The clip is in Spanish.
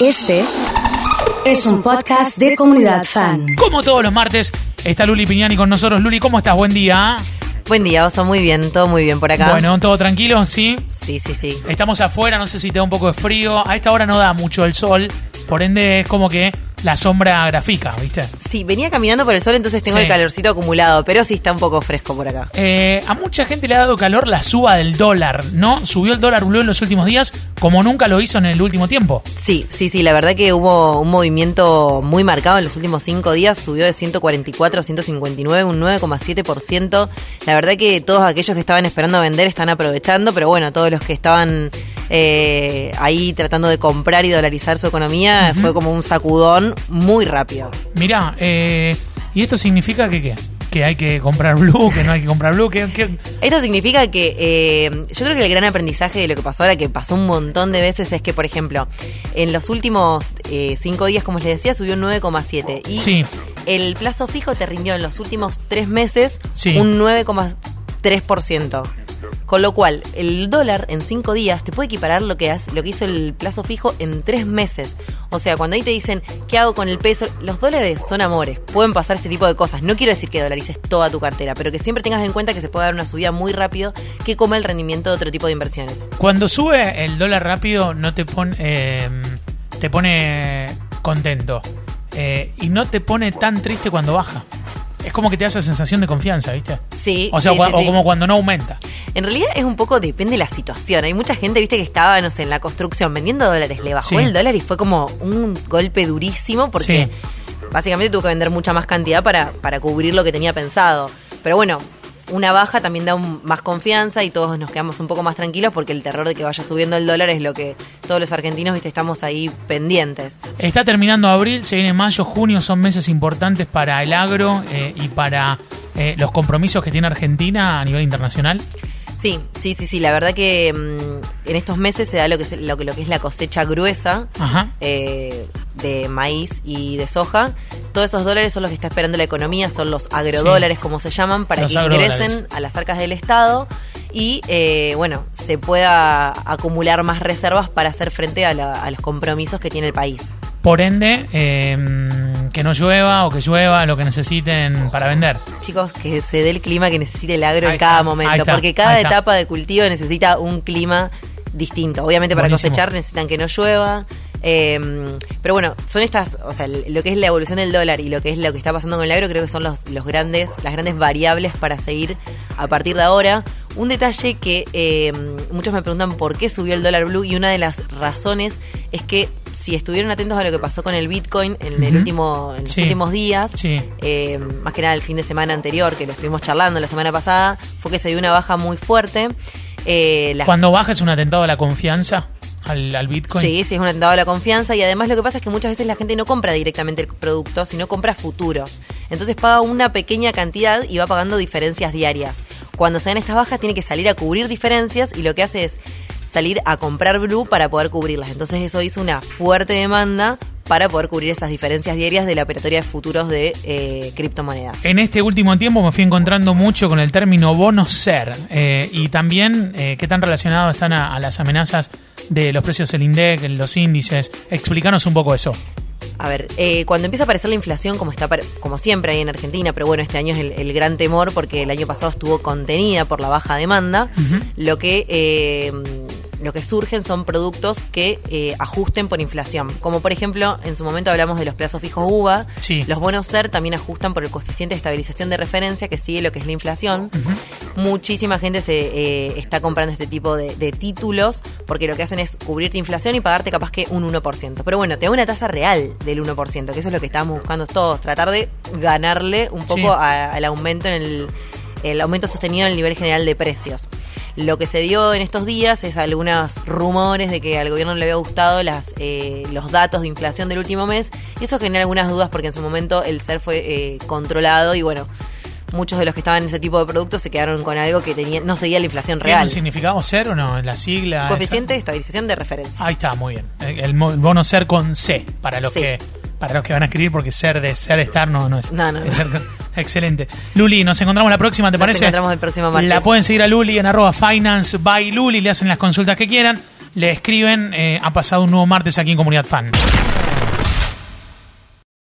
Este es un podcast de comunidad fan. Como todos los martes, está Luli Piñani con nosotros. Luli, ¿cómo estás? Buen día. Buen día, Oso, muy bien, todo muy bien por acá. Bueno, ¿todo tranquilo? ¿Sí? Sí, sí, sí. Estamos afuera, no sé si te da un poco de frío. A esta hora no da mucho el sol, por ende es como que la sombra grafica, ¿viste? Sí, venía caminando por el sol, entonces tengo Sí. el calorcito acumulado, pero sí está un poco fresco por acá. Eh, a mucha gente le ha dado calor la suba del dólar, ¿no? Subió el dólar blue en los últimos días como nunca lo hizo en el último tiempo. Sí, sí, sí, la verdad que hubo un movimiento muy marcado en los últimos cinco días, subió de 144 a 159, un 9,7%. La verdad que todos aquellos que estaban esperando vender están aprovechando, pero bueno, todos los que estaban eh, ahí tratando de comprar y dolarizar su economía, fue como un sacudón muy rápido. Mirá, eh, ¿y esto significa que qué? Que hay que comprar blue, que no hay que comprar blue, que... que- Esto significa que eh, yo creo que el gran aprendizaje de lo que pasó ahora, que pasó un montón de veces, es que, por ejemplo, en los últimos eh, cinco días, como les decía, subió un 9,7. Y Sí. el plazo fijo te rindió en los últimos tres meses Sí. un 9,3%. Con lo cual, el dólar en cinco días te puede equiparar lo que, hace- lo que hizo el plazo fijo en tres meses. O sea, cuando ahí te dicen, ¿qué hago con el peso? Los dólares son amores, pueden pasar este tipo de cosas. No quiero decir que dolarices toda tu cartera, pero que siempre tengas en cuenta que se puede dar una subida muy rápido que come el rendimiento de otro tipo de inversiones. Cuando sube el dólar rápido no te pone eh, te pone contento Eh, y no te pone tan triste cuando baja. Es como que te hace sensación de confianza, ¿viste? Sí. O sea, sí, o, sí, o sí. como cuando no aumenta. En realidad es un poco, depende de la situación. Hay mucha gente, viste, que estaba, no sé, en la construcción vendiendo dólares. Le bajó Sí. el dólar y fue como un golpe durísimo porque Sí. básicamente tuvo que vender mucha más cantidad para, para cubrir lo que tenía pensado. Pero bueno, una baja también da un- más confianza y todos nos quedamos un poco más tranquilos porque el terror de que vaya subiendo el dólar es lo que todos los argentinos, viste, estamos ahí pendientes. Está terminando abril, se viene mayo, junio, son meses importantes para el agro eh, y para eh, los compromisos que tiene Argentina a nivel internacional. Sí, sí, sí, sí. La verdad que mm, en estos meses se da lo que es, lo que, lo que es la cosecha gruesa eh, de maíz y de soja. Todos esos dólares son los que está esperando la economía, son los agrodólares, como se llaman, para Los que ingresen a las arcas del Estado y, eh, bueno, se pueda acumular más reservas para hacer frente a, la- a los compromisos que tiene el país. Por ende, eh, que no llueva o que llueva lo que necesiten para vender. Chicos, que se dé el clima que necesite el agro Ahí en cada está, momento, está, porque cada etapa de cultivo necesita un clima distinto. Obviamente para Buenísimo. cosechar necesitan que no llueva. eh, pero bueno, son estas, o sea, lo que es la evolución del dólar y lo que es lo que está pasando con el agro, creo que son los, los grandes, las grandes variables para seguir a partir de ahora. Un detalle que eh, muchos me preguntan por qué subió el dólar blue y una de las razones es que si estuvieron atentos a lo que pasó con el Bitcoin en el último, en los Sí. últimos días, Sí. eh, más que nada el fin de semana anterior, que lo estuvimos charlando la semana pasada, fue que se dio una baja muy fuerte. Eh, la- Cuando baja es un atentado a la confianza al, al Bitcoin. Sí, sí, es un atentado a la confianza y además lo que pasa es que muchas veces la gente no compra directamente el producto, sino compra futuros. Entonces paga una pequeña cantidad y va pagando diferencias diarias. Cuando se dan estas bajas tiene que salir a cubrir diferencias y lo que hace es salir a comprar blue para poder cubrirlas. Entonces eso hizo una fuerte demanda para poder cubrir esas diferencias diarias de la operatoria de futuros de eh, criptomonedas. En este último tiempo me fui encontrando mucho con el término bono ser eh, y también eh, qué tan relacionados están a, a las amenazas de los precios del INDEC, los índices. Explícanos un poco eso. A ver, cuando empieza a aparecer la inflación, como está como siempre ahí en Argentina, pero bueno, este año es el, el gran temor porque el año pasado estuvo contenida por la baja demanda, lo que lo que surgen son productos que eh, ajusten por inflación. Como por ejemplo, en su momento hablamos de los plazos fijos UVA, Sí. los bonos SER también ajustan por el coeficiente de estabilización de referencia que sigue lo que es la inflación. Muchísima gente se eh, está comprando este tipo de, de títulos porque lo que hacen es cubrirte inflación y pagarte capaz que un 1%. Pero bueno, te da una tasa real del 1%, que eso es lo que estábamos buscando todos, tratar de ganarle un poco Sí. a- al aumento en el, el aumento sostenido en el nivel general de precios. Lo que se dio en estos días es algunos rumores de que al gobierno le había gustado las, eh, los datos de inflación del último mes y eso genera algunas dudas porque en su momento el SER fue eh, controlado y bueno, muchos de los que estaban en ese tipo de productos se quedaron con algo que tenía, no seguía la inflación ¿Tiene real. un significado ser o no? La sigla. esa? Coeficiente de estabilización de referencia. Ahí está, muy bien. El, el bono ser con C para los Sí. que para los que van a escribir porque ser de ser estar no, no es. No, no, es no. ser- excelente. Luli, nos encontramos la próxima, ¿te Nos parece? encontramos el próximo martes. La pueden seguir a Luli en arroba finance by Luli, le hacen las consultas que quieran. le escriben, eh, ha pasado un nuevo martes aquí en Comunidad Fan.